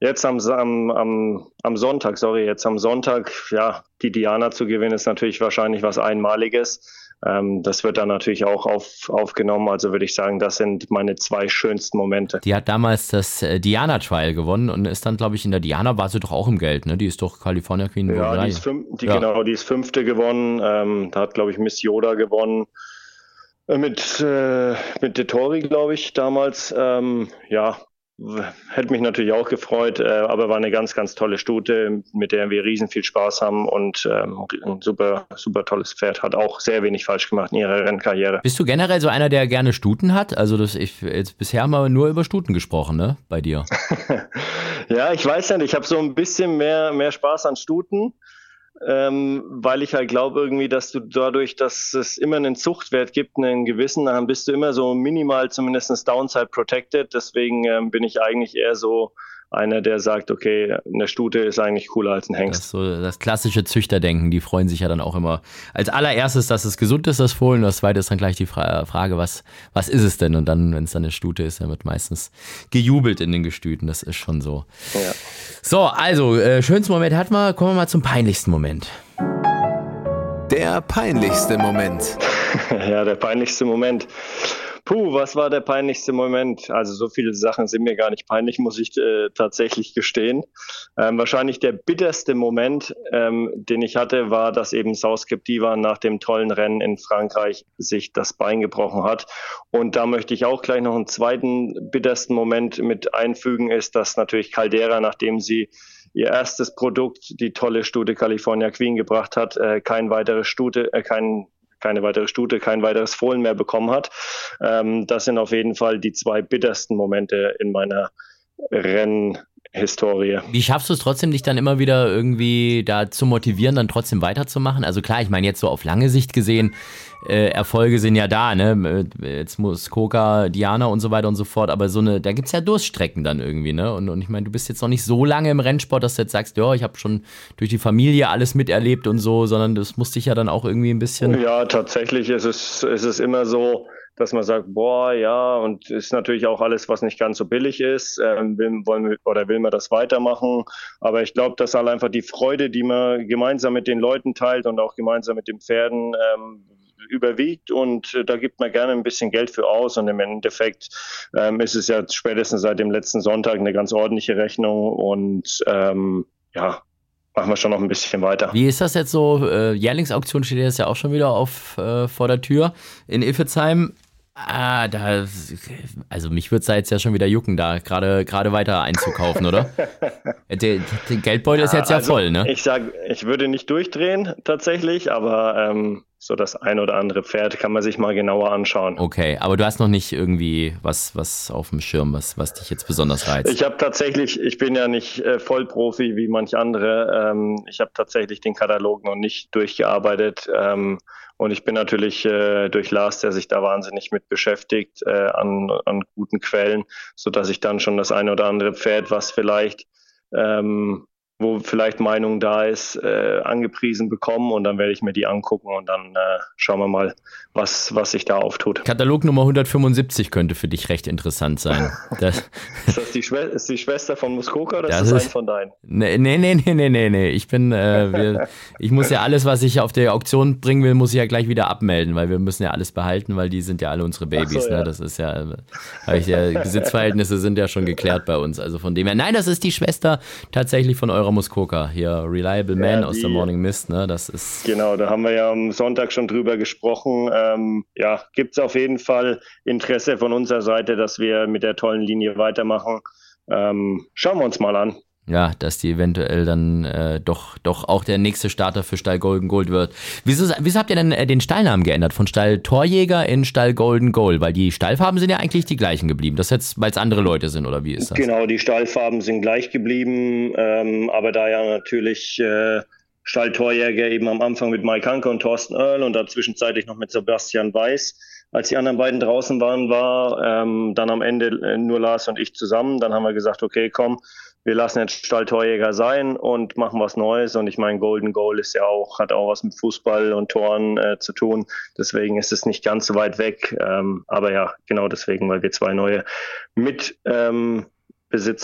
Jetzt am, am, am, am Sonntag, sorry, jetzt am Sonntag, ja, die Diana zu gewinnen, ist natürlich wahrscheinlich was Einmaliges. Ähm, das wird dann natürlich auch auf, aufgenommen. Also würde ich sagen, das sind meine zwei schönsten Momente. Die hat damals das äh, Diana Trial gewonnen und ist dann, glaube ich, in der Diana war sie doch auch im Geld, ne? Die ist doch California Queen. Ja, die ist, fünf, die, ja. genau, die ist fünfte gewonnen. Ähm, da hat, glaube ich, Miss Yoda gewonnen. Äh, mit, äh, mit Detori, glaube ich, damals. Ähm, ja, Hätte mich natürlich auch gefreut, äh, aber war eine ganz, ganz tolle Stute, mit der wir riesen viel Spaß haben und ähm, ein super, super tolles Pferd. Hat auch sehr wenig falsch gemacht in ihrer Rennkarriere. Bist du generell so einer, der gerne Stuten hat? Also das, ich jetzt bisher haben wir nur über Stuten gesprochen, ne? Bei dir. ja, ich weiß nicht. Ich habe so ein bisschen mehr, mehr Spaß an Stuten ähm, weil ich halt glaube irgendwie, dass du dadurch, dass es immer einen Zuchtwert gibt, einen gewissen, dann bist du immer so minimal zumindest Downside protected. Deswegen ähm, bin ich eigentlich eher so einer, der sagt, okay, eine Stute ist eigentlich cooler als ein Hengst. Das, so das klassische Züchterdenken, die freuen sich ja dann auch immer als allererstes, dass es gesund ist, das Fohlen. Das zweite ist dann gleich die Frage, was, was ist es denn? Und dann, wenn es dann eine Stute ist, dann wird meistens gejubelt in den Gestüten. Das ist schon so. Ja. So, also, äh, schönsten Moment hatten wir. Kommen wir mal zum peinlichsten Moment. Der peinlichste Moment. ja, der peinlichste Moment. Puh, was war der peinlichste Moment? Also so viele Sachen sind mir gar nicht peinlich, muss ich äh, tatsächlich gestehen. Ähm, wahrscheinlich der bitterste Moment, ähm, den ich hatte, war, dass eben Southgap Diva nach dem tollen Rennen in Frankreich sich das Bein gebrochen hat. Und da möchte ich auch gleich noch einen zweiten bittersten Moment mit einfügen, ist, dass natürlich Caldera, nachdem sie ihr erstes Produkt, die tolle Stute California Queen gebracht hat, äh, kein weitere Stute, äh, kein keine weitere Stute, kein weiteres Fohlen mehr bekommen hat. Ähm, das sind auf jeden Fall die zwei bittersten Momente in meiner Rennhistorie. Wie schaffst du es trotzdem, dich dann immer wieder irgendwie da zu motivieren, dann trotzdem weiterzumachen? Also klar, ich meine jetzt so auf lange Sicht gesehen, äh, Erfolge sind ja da, ne? Jetzt muss Koka, Diana und so weiter und so fort, aber so eine, da gibt es ja Durststrecken dann irgendwie, ne? Und, und ich meine, du bist jetzt noch nicht so lange im Rennsport, dass du jetzt sagst, ja, ich habe schon durch die Familie alles miterlebt und so, sondern das musste ich ja dann auch irgendwie ein bisschen. Ja, tatsächlich ist es, ist es immer so, dass man sagt, boah, ja, und ist natürlich auch alles, was nicht ganz so billig ist, ähm, will, wollen wir, oder will man das weitermachen. Aber ich glaube, dass halt einfach die Freude, die man gemeinsam mit den Leuten teilt und auch gemeinsam mit den Pferden, ähm, überwiegt und äh, da gibt man gerne ein bisschen Geld für aus und im Endeffekt ähm, ist es ja spätestens seit dem letzten Sonntag eine ganz ordentliche Rechnung und ähm, ja, machen wir schon noch ein bisschen weiter. Wie ist das jetzt so? Äh, Jährlingsauktion steht jetzt ja auch schon wieder auf äh, vor der Tür in Iffezheim. Ah, da, also mich würde es da jetzt ja schon wieder jucken, da gerade gerade weiter einzukaufen, oder? der, der, Geldbeutel ja, ist jetzt ja also voll, ne? Ich sag, ich würde nicht durchdrehen tatsächlich, aber ähm, so das ein oder andere Pferd kann man sich mal genauer anschauen. Okay, aber du hast noch nicht irgendwie was was auf dem Schirm, was was dich jetzt besonders reizt? Ich habe tatsächlich, ich bin ja nicht äh, Vollprofi wie manch andere. Ähm, ich habe tatsächlich den Katalog noch nicht durchgearbeitet. Ähm, und ich bin natürlich äh, durch Lars, der sich da wahnsinnig mit beschäftigt, äh, an, an guten Quellen, so dass ich dann schon das eine oder andere Pferd, was vielleicht ähm, wo vielleicht Meinung da ist, äh, angepriesen bekommen und dann werde ich mir die angucken und dann äh, schauen wir mal, was, was sich da auftut. Katalog Nummer 175 könnte für dich recht interessant sein. Das, ist das die, Schwester, ist die Schwester von Muskoka oder das ist das ein von deinen? Nee, nee, nee, nee, nee, nee. Ich bin, äh, wir, ich muss ja alles, was ich auf der Auktion bringen will, muss ich ja gleich wieder abmelden, weil wir müssen ja alles behalten, weil die sind ja alle unsere Babys. So, ne? ja. Das ist ja, ich ja, Besitzverhältnisse sind ja schon geklärt bei uns. Also von dem her, nein, das ist die Schwester tatsächlich von eurer Muskoka. Hier, Reliable Man ja, aus der Morning Mist, ne? Das ist. Genau, da haben wir ja am Sonntag schon drüber gesprochen. Ähm, ja, gibt es auf jeden Fall Interesse von unserer Seite, dass wir mit der tollen Linie weitermachen. Ähm, schauen wir uns mal an. Ja, dass die eventuell dann äh, doch, doch auch der nächste Starter für Stall Golden Gold wird. Wieso, wieso habt ihr denn äh, den Stallnamen geändert? Von Stall Torjäger in Stall Golden Gold? Weil die Stallfarben sind ja eigentlich die gleichen geblieben. Das jetzt, weil es andere Leute sind, oder wie ist das? Genau, die Stallfarben sind gleich geblieben, ähm, aber da ja natürlich äh, Stalltorjäger eben am Anfang mit Mike Hanke und Thorsten Earl und da zwischenzeitlich noch mit Sebastian Weiß. Als die anderen beiden draußen waren, war ähm, dann am Ende äh, nur Lars und ich zusammen. Dann haben wir gesagt, okay, komm, wir lassen jetzt Stalltorjäger sein und machen was Neues. Und ich meine, Golden Goal ist ja auch, hat auch was mit Fußball und Toren äh, zu tun. Deswegen ist es nicht ganz so weit weg. Ähm, aber ja, genau deswegen, weil wir zwei neue Mitbesitzer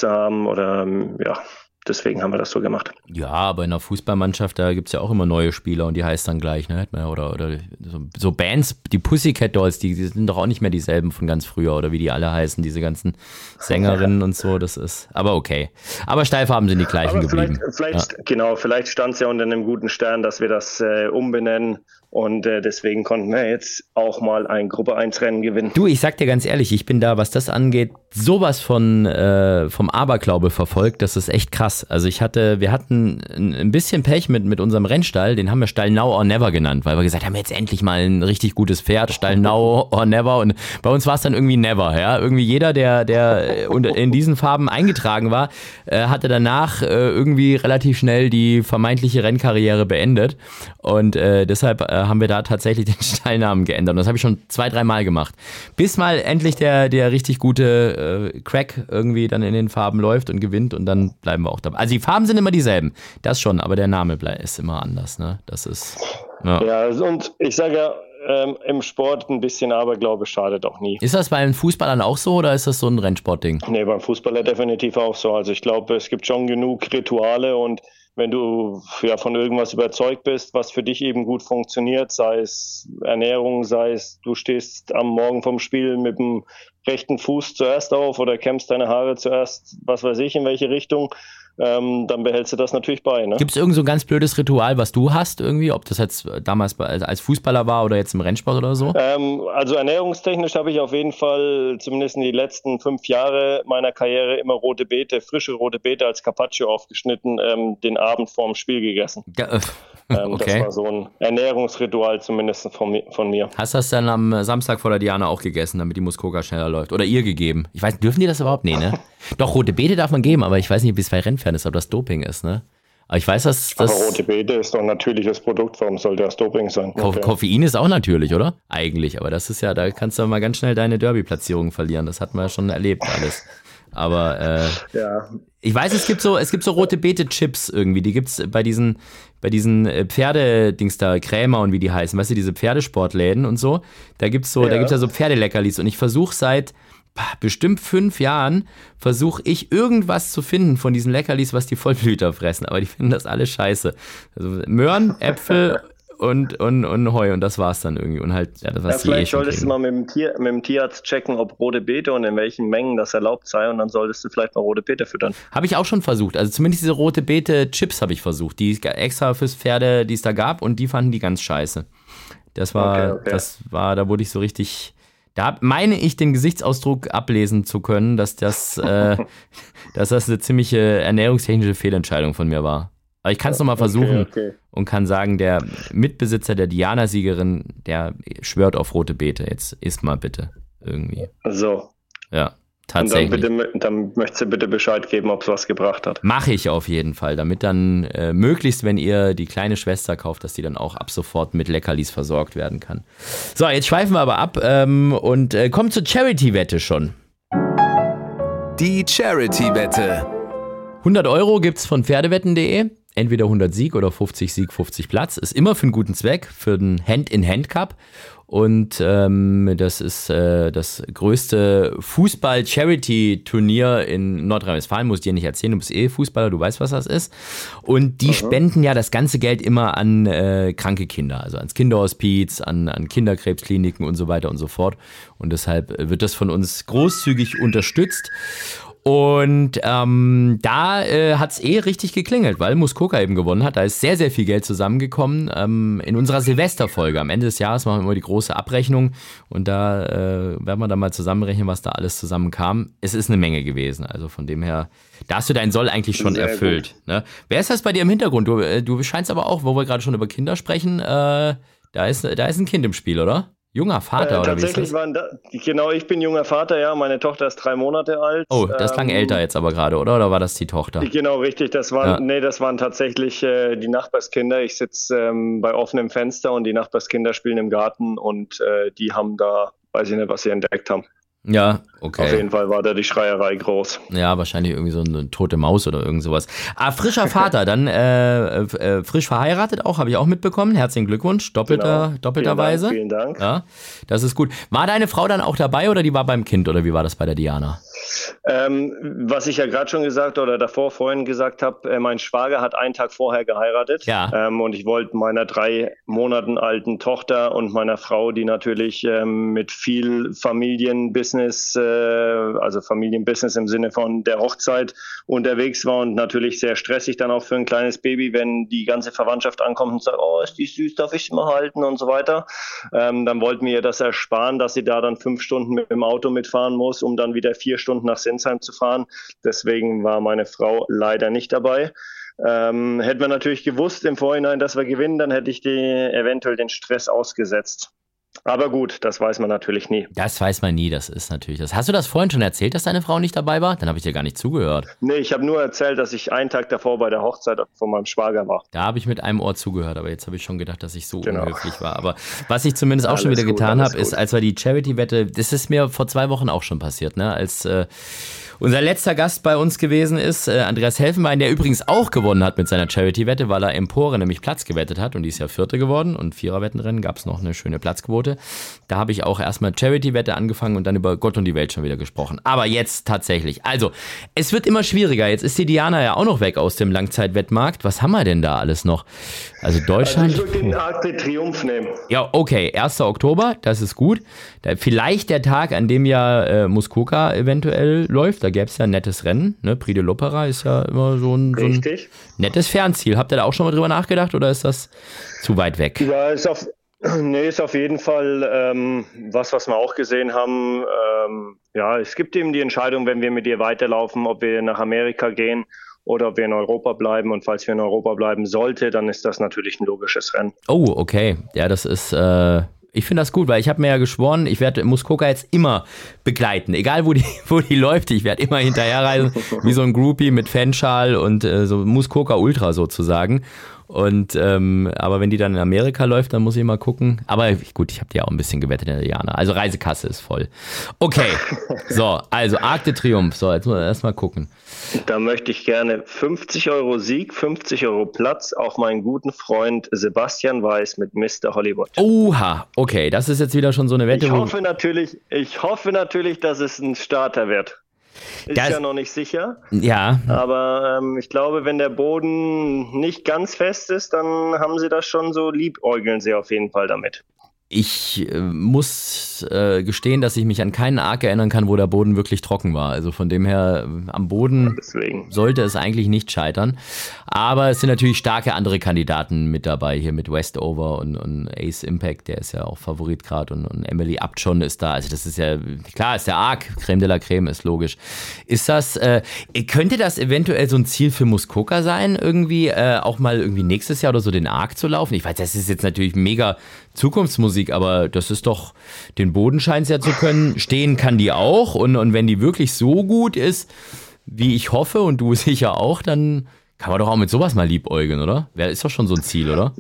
ähm, haben oder ähm, ja, deswegen haben wir das so gemacht. Ja, aber in einer Fußballmannschaft, da gibt es ja auch immer neue Spieler und die heißt dann gleich, ne? Oder, oder so, so Bands, die Pussycat Dolls, die, die, sind doch auch nicht mehr dieselben von ganz früher oder wie die alle heißen, diese ganzen Sängerinnen und so, das ist, aber okay. Aber Steilfarben sind die gleichen aber geblieben. Vielleicht, vielleicht ja. genau, vielleicht stand es ja unter einem guten Stern, dass wir das äh, umbenennen und äh, deswegen konnten wir jetzt auch mal ein Gruppe 1 Rennen gewinnen. Du, ich sag dir ganz ehrlich, ich bin da, was das angeht, sowas von äh, vom Aberglaube verfolgt, das ist echt krass krass. Also ich hatte, wir hatten ein bisschen Pech mit, mit unserem Rennstall, den haben wir Stall Now or Never genannt, weil wir gesagt haben, jetzt endlich mal ein richtig gutes Pferd, Stall Now or Never. Und bei uns war es dann irgendwie Never, ja. Irgendwie jeder, der, der in diesen Farben eingetragen war, äh, hatte danach äh, irgendwie relativ schnell die vermeintliche Rennkarriere beendet. Und äh, deshalb haben wir da tatsächlich den Stallnamen geändert. Und das habe ich schon zwei, drei Mal gemacht. Bis mal endlich der, der richtig gute Crack irgendwie dann in den Farben läuft und gewinnt und dann bleiben wir auch dabei. Also die Farben sind immer dieselben, das schon, aber der Name ist immer anders, ne? Das ist. Ja, ja und ich sage ja, ähm, im Sport ein bisschen Aberglaube schadet auch nie. Ist das beim Fußballern auch so oder ist das so ein Rennsportding? Nee, beim Fußballer definitiv auch so. Also ich glaube, es gibt schon genug Rituale und wenn du ja von irgendwas überzeugt bist, was für dich eben gut funktioniert, sei es Ernährung, sei es du stehst am Morgen vom Spiel mit dem rechten Fuß zuerst auf oder kämmst deine Haare zuerst, was weiß ich, in welche Richtung, ähm, dann behältst du das natürlich bei. Ne? Gibt es irgend so ein ganz blödes Ritual, was du hast irgendwie, ob das jetzt damals als Fußballer war oder jetzt im Rennsport oder so? Ähm, also ernährungstechnisch habe ich auf jeden Fall zumindest in die letzten fünf Jahre meiner Karriere immer rote Beete, frische rote Beete als Carpaccio aufgeschnitten, ähm, den Abend vorm Spiel gegessen. Ja, äh, ähm, okay. Das war so ein Ernährungsritual zumindest von, von, mir. Hast du das dann am Samstag vor der Diana auch gegessen, damit die Muskoka schneller läuft? Oder ihr gegeben? Ich weiß, dürfen die das überhaupt? Nee, ne? Doch, rote Beete darf man geben, aber ich weiß nicht, wie es bei Rennpferden ist, ob das Doping ist, ne? Aber ich weiß, dass das. Aber rote Beete ist doch ein natürliches Produkt. Warum sollte das Doping sein? Ko okay. Koffein ist auch natürlich, oder? Eigentlich. Aber das ist ja, da kannst du mal ganz schnell deine Derby-Platzierung verlieren. Das hat man ja schon erlebt alles. Aber äh, ja. Ich weiß, es gibt so, es gibt so rote Beete-Chips irgendwie. Die gibt es bei diesen, bei diesen äh, Pferdedings da, Krämer und wie die heißen, weißt du, diese Pferdesportläden und so. Da gibt's so, ja. da gibt's ja so Pferdeleckerlis. Und ich versuche seit bestimmt fünf Jahren versuche ich irgendwas zu finden von diesen Leckerlis, was die Vollblüter fressen, aber die finden das alles scheiße. Also Möhren, Äpfel und, und, und Heu und das war's dann irgendwie. Und halt, ja, das was ja, vielleicht solltest kriegen. du mal mit dem, Tier, mit dem Tierarzt checken, ob rote Beete und in welchen Mengen das erlaubt sei und dann solltest du vielleicht mal rote Beete füttern. Habe ich auch schon versucht. Also zumindest diese rote Beete-Chips habe ich versucht, die extra fürs Pferde, die es da gab und die fanden die ganz scheiße. Das war, okay, okay. das war, da wurde ich so richtig. Da meine ich, den Gesichtsausdruck ablesen zu können, dass das, äh, dass das eine ziemliche ernährungstechnische Fehlentscheidung von mir war. Aber ich kann es nochmal versuchen okay, okay. Und kann sagen, der Mitbesitzer der Diana-Siegerin, der schwört auf rote Beete. Jetzt isst mal bitte irgendwie. So. Ja, tatsächlich. Und dann, bitte, dann möchtest du bitte Bescheid geben, ob es was gebracht hat. Mache ich auf jeden Fall, damit dann äh, möglichst, wenn ihr die kleine Schwester kauft, dass die dann auch ab sofort mit Leckerlis versorgt werden kann. So, jetzt schweifen wir aber ab ähm, und äh, kommen zur Charity-Wette schon. Die Charity-Wette. 100 Euro gibt es von Pferdewetten.de entweder 100 Sieg oder 50 Sieg, 50 Platz. Ist immer für einen guten Zweck, für den Hand-in-Hand-Cup. Und ähm, das ist äh, das größte Fußball-Charity-Turnier in Nordrhein-Westfalen, muss ich dir nicht erzählen, du bist eh Fußballer, du weißt, was das ist. Und die Aha. spenden ja das ganze Geld immer an äh, kranke Kinder, also ans Kinderhospiz, an, an Kinderkrebskliniken und so weiter und so fort. Und deshalb wird das von uns großzügig unterstützt. Und ähm, da äh, hat es eh richtig geklingelt, weil Muskoka eben gewonnen hat. Da ist sehr, sehr viel Geld zusammengekommen. Ähm, in unserer Silvesterfolge am Ende des Jahres machen wir immer die große Abrechnung und da äh, werden wir dann mal zusammenrechnen, was da alles zusammenkam. Es ist eine Menge gewesen. Also von dem her, da hast du dein Soll eigentlich schon sehr erfüllt. Ne? Wer ist das bei dir im Hintergrund? Du, äh, du scheinst aber auch, wo wir gerade schon über Kinder sprechen, äh, da, ist, da ist ein Kind im Spiel, oder? Junger Vater, äh, oder tatsächlich wie ist das? Waren da, genau, ich bin junger Vater, ja. Meine Tochter ist drei Monate alt. Oh, das klang ähm, älter jetzt aber gerade, oder? Oder war das die Tochter? Genau, richtig. Das waren, ja. nee, das waren tatsächlich äh, die Nachbarskinder. Ich sitze ähm, bei offenem Fenster und die Nachbarskinder spielen im Garten und äh, die haben da, weiß ich nicht, was sie entdeckt haben. Ja, okay. Auf jeden Fall war da die Schreierei groß. Ja, wahrscheinlich irgendwie so eine tote Maus oder irgend sowas. Ah, frischer Vater, dann äh, äh, frisch verheiratet auch, habe ich auch mitbekommen. Herzlichen Glückwunsch, doppelter, genau. doppelterweise. Vielen Dank, vielen Dank. Ja, das ist gut. War deine Frau dann auch dabei oder die war beim Kind oder wie war das bei der Diana? Ähm, was ich ja gerade schon gesagt oder davor vorhin gesagt habe, äh, mein Schwager hat einen Tag vorher geheiratet. Ja. Ähm, und ich wollte meiner drei Monaten alten Tochter und meiner Frau, die natürlich ähm, mit viel Familienbusiness, äh, also Familienbusiness im Sinne von der Hochzeit unterwegs war und natürlich sehr stressig dann auch für ein kleines Baby, wenn die ganze Verwandtschaft ankommt und sagt, oh, ist die süß, darf ich sie mal halten und so weiter. Ähm, dann wollten wir ihr das ersparen, dass sie da dann fünf Stunden mit dem Auto mitfahren muss, um dann wieder vier Stunden Stunden nach Sinsheim zu fahren. Deswegen war meine Frau leider nicht dabei. Ähm, hätten wir natürlich gewusst im Vorhinein, dass wir gewinnen, dann hätte ich die, eventuell den Stress ausgesetzt. Aber gut, das weiß man natürlich nie. Das weiß man nie, das ist natürlich das. Hast du das vorhin schon erzählt, dass deine Frau nicht dabei war? Dann habe ich dir gar nicht zugehört. Nee, ich habe nur erzählt, dass ich einen Tag davor bei der Hochzeit von meinem Schwager war. Da habe ich mit einem Ohr zugehört, aber jetzt habe ich schon gedacht, dass ich so genau. unhöflich war. Aber was ich zumindest auch alles schon wieder gut, getan habe, ist, als wir die Charity-Wette, das ist mir vor zwei Wochen auch schon passiert, ne? Als äh, unser letzter Gast bei uns gewesen ist äh, Andreas Helfenbein, der übrigens auch gewonnen hat mit seiner Charity-Wette, weil er Empore nämlich Platz gewettet hat und die ist ja Vierte geworden und Viererwettenrennen gab es noch eine schöne Platzquote. Da habe ich auch erstmal Charity-Wette angefangen und dann über Gott und die Welt schon wieder gesprochen. Aber jetzt tatsächlich. Also, es wird immer schwieriger. Jetzt ist die Diana ja auch noch weg aus dem Langzeitwettmarkt. Was haben wir denn da alles noch? Also Deutschland. Also ich würde den Arc de Triumph nehmen. Ja, okay. 1. Oktober, das ist gut. Vielleicht der Tag, an dem ja äh, Muskoka eventuell läuft. Da gäbe es ja ein nettes Rennen. Ne? Prix de l'Opera ist ja immer so ein, so ein nettes Fernziel. Habt ihr da auch schon mal drüber nachgedacht oder ist das zu weit weg? Ja, ist auf, nee, ist auf jeden Fall ähm, was, was wir auch gesehen haben. Ähm, ja, es gibt eben die Entscheidung, wenn wir mit ihr weiterlaufen, ob wir nach Amerika gehen oder ob wir in Europa bleiben. Und falls wir in Europa bleiben sollte, dann ist das natürlich ein logisches Rennen. Oh, okay. Ja, das ist. Äh ich finde das gut, weil ich habe mir ja geschworen, ich werde Muskoka jetzt immer begleiten. Egal wo die, wo die läuft, ich werde immer hinterherreisen, wie so ein Groupie mit Fanschal und äh, so Muskoka Ultra sozusagen. Und ähm, aber wenn die dann in Amerika läuft, dann muss ich mal gucken. Aber gut, ich habe die auch ein bisschen gewettet in der Jana. Also Reisekasse ist voll. Okay. So, also Arc de Triomphe. So, jetzt muss man erstmal gucken. Da möchte ich gerne 50 Euro Sieg, 50 Euro Platz auf meinen guten Freund Sebastian Weiß mit Mr. Hollywood. Oha, okay, das ist jetzt wieder schon so eine Wette. Ich hoffe natürlich, ich hoffe natürlich, dass es ein Starter wird. Ist das, ja noch nicht sicher. Ja. Aber ähm, ich glaube, wenn der Boden nicht ganz fest ist, dann haben sie das schon so liebäugeln sie auf jeden Fall damit. Ich äh, muss äh, gestehen, dass ich mich an keinen Arc erinnern kann, wo der Boden wirklich trocken war. Also von dem her, am Boden ja, sollte es eigentlich nicht scheitern. Aber es sind natürlich starke andere Kandidaten mit dabei, hier mit Westover und, und Ace Impact, der ist ja auch Favorit gerade und, und Emily Abtschon ist da. Also das ist ja, klar, ist der Arc, Creme de la Creme, ist logisch. Ist das, äh, könnte das eventuell so ein Ziel für Muskoka sein, irgendwie äh, auch mal irgendwie nächstes Jahr oder so den Arc zu laufen? Ich weiß, das ist jetzt natürlich mega Zukunftsmusik, aber das ist doch, den Boden scheint es ja zu können. Stehen kann die auch und, und wenn die wirklich so gut ist, wie ich hoffe und du sicher auch, dann kann man doch auch mit sowas mal liebäugeln, oder? Ist doch schon so ein Ziel, oder?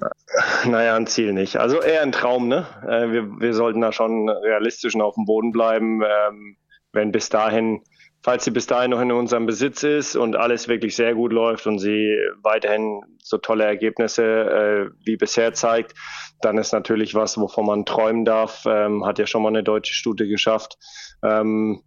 Naja, ein Ziel nicht. Also eher ein Traum, ne? Äh, wir, wir sollten da schon realistisch auf dem Boden bleiben. Ähm, wenn bis dahin, falls sie bis dahin noch in unserem Besitz ist und alles wirklich sehr gut läuft und sie weiterhin so tolle Ergebnisse äh, wie bisher zeigt, dann ist natürlich was, wovon man träumen darf. Ähm, hat ja schon mal eine deutsche Stute geschafft. Ähm,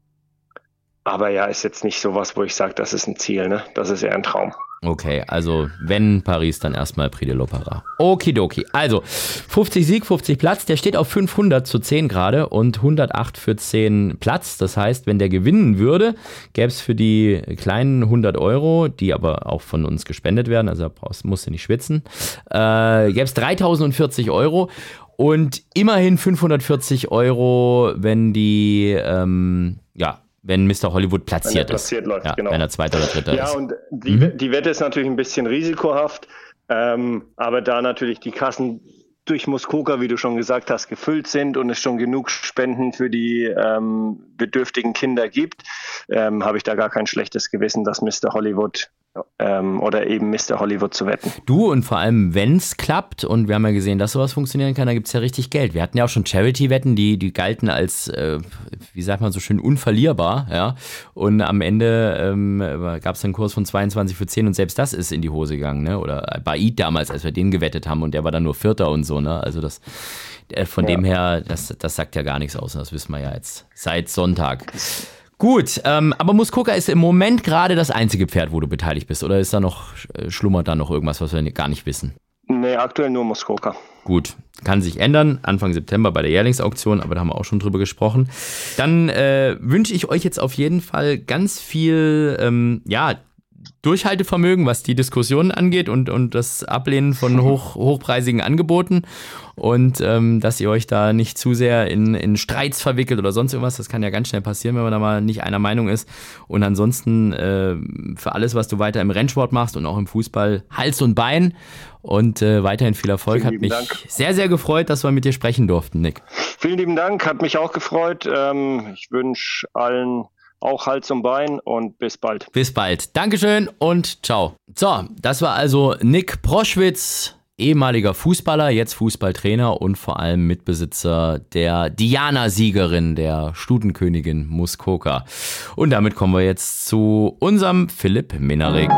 aber ja, ist jetzt nicht so was, wo ich sage, das ist ein Ziel, ne? Das ist eher ein Traum. Okay, also wenn Paris, dann erstmal Prix de l'Opera. Okidoki. Also 50 Sieg, 50 Platz. Der steht auf 500 zu 10 gerade und 108 für 10 Platz. Das heißt, wenn der gewinnen würde, gäbe es für die kleinen 100 Euro, die aber auch von uns gespendet werden, also musst du nicht schwitzen, äh, gäbe es 3040 Euro. Und immerhin 540 Euro, wenn die ähm, ja, wenn Mr. Hollywood platziert, er platziert ist. Läuft, ja, genau. Wenn er Zweiter oder Dritter ja, ist. Ja, und die, mhm. die Wette ist natürlich ein bisschen risikohaft, ähm, aber da natürlich die Kassen durch Muskoka, wie du schon gesagt hast, gefüllt sind und es schon genug Spenden für die ähm, bedürftigen Kinder gibt, ähm, habe ich da gar kein schlechtes Gewissen, dass Mr. Hollywood ähm, oder eben Mr. Hollywood zu wetten. Du und vor allem, wenn es klappt, und wir haben ja gesehen, dass sowas funktionieren kann, da gibt es ja richtig Geld. Wir hatten ja auch schon Charity-Wetten, die, die galten als, äh, wie sagt man so schön, unverlierbar, ja. Und am Ende ähm, gab es einen Kurs von 22 für 10 und selbst das ist in die Hose gegangen, ne? Oder bei Eid damals, als wir den gewettet haben und der war dann nur Vierter und so, ne? Also das äh, von ja. dem her, das, das sagt ja gar nichts aus. Und das wissen wir ja jetzt seit Sonntag. Gut, ähm, aber Muskoka ist im Moment gerade das einzige Pferd, wo du beteiligt bist. Oder ist da noch, äh, schlummert da noch irgendwas, was wir gar nicht wissen? Nee, aktuell nur Muskoka. Gut, kann sich ändern. Anfang September bei der Jährlingsauktion, aber da haben wir auch schon drüber gesprochen. Dann äh, wünsche ich euch jetzt auf jeden Fall ganz viel, ähm, ja, Durchhaltevermögen, was die Diskussionen angeht und, und das Ablehnen von hoch, hochpreisigen Angeboten und ähm, dass ihr euch da nicht zu sehr in, in Streits verwickelt oder sonst irgendwas. Das kann ja ganz schnell passieren, wenn man da mal nicht einer Meinung ist. Und ansonsten äh, für alles, was du weiter im Rennsport machst und auch im Fußball, Hals und Bein und äh, weiterhin viel Erfolg. Vielen Hat mich Dank. sehr, sehr gefreut, dass wir mit dir sprechen durften, Nick. Vielen lieben Dank, hat mich auch gefreut. Ähm, ich wünsche allen auch Hals und Bein und bis bald. Bis bald. Dankeschön und ciao. So, das war also Nick Proschwitz, ehemaliger Fußballer, jetzt Fußballtrainer und vor allem Mitbesitzer der Diana-Siegerin, der Stutenkönigin Muskoka. Und damit kommen wir jetzt zu unserem Philipp Minarik.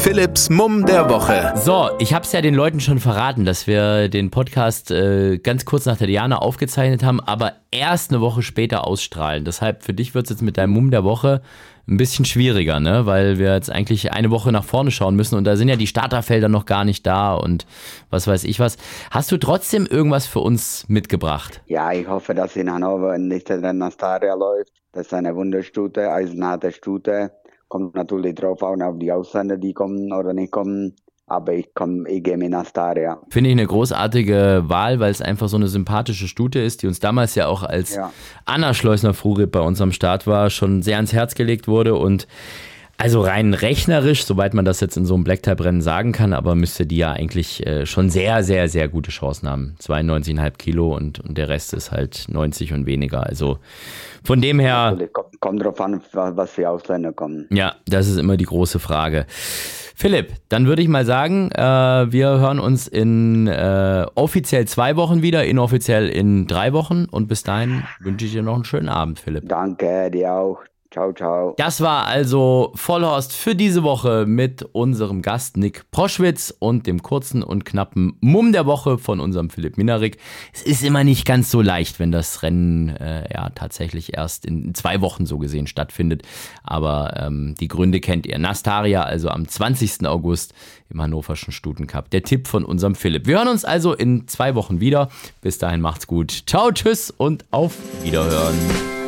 Philips Mumm der Woche. So, ich habe es ja den Leuten schon verraten, dass wir den Podcast äh, ganz kurz nach der Diana aufgezeichnet haben, aber erst eine Woche später ausstrahlen. Deshalb für dich wird es jetzt mit deinem Mumm der Woche ein bisschen schwieriger, ne? Weil wir jetzt eigentlich eine Woche nach vorne schauen müssen und da sind ja die Starterfelder noch gar nicht da und was weiß ich was. Hast du trotzdem irgendwas für uns mitgebracht? Ja, ich hoffe, dass in Hannover nicht der Nastaria läuft. Das ist eine Wunderstute, eisenharte Stute. Kommt natürlich drauf an, auf die Ausländer, die kommen oder nicht kommen. Aber ich komme, ich gehe mit Astaria. Finde ich eine großartige Wahl, weil es einfach so eine sympathische Stute ist, die uns damals ja auch als ja. Anna Schleusner-Frurip bei uns am Start war, schon sehr ans Herz gelegt wurde und also rein rechnerisch, soweit man das jetzt in so einem Black-Type-Rennen sagen kann, aber müsste die ja eigentlich äh, schon sehr, sehr, sehr gute Chancen haben. 92,5 Kilo und, und der Rest ist halt 90 und weniger. Also von dem her. Kommt, kommt drauf an, was für Ausländer kommen. Ja, das ist immer die große Frage. Philipp, dann würde ich mal sagen, äh, wir hören uns in äh, offiziell zwei Wochen wieder, inoffiziell in drei Wochen. Und bis dahin wünsche ich dir noch einen schönen Abend, Philipp. Danke, dir auch. Ciao, ciao. Das war also Vollhorst für diese Woche mit unserem Gast Nick Proschwitz und dem kurzen und knappen Mumm der Woche von unserem Philipp Minarik. Es ist immer nicht ganz so leicht, wenn das Rennen äh, ja tatsächlich erst in zwei Wochen so gesehen stattfindet. Aber ähm, die Gründe kennt ihr. Nastaria, also am 20. August im Hannoverschen Stutencup. Der Tipp von unserem Philipp. Wir hören uns also in zwei Wochen wieder. Bis dahin macht's gut. Ciao, tschüss und auf Wiederhören.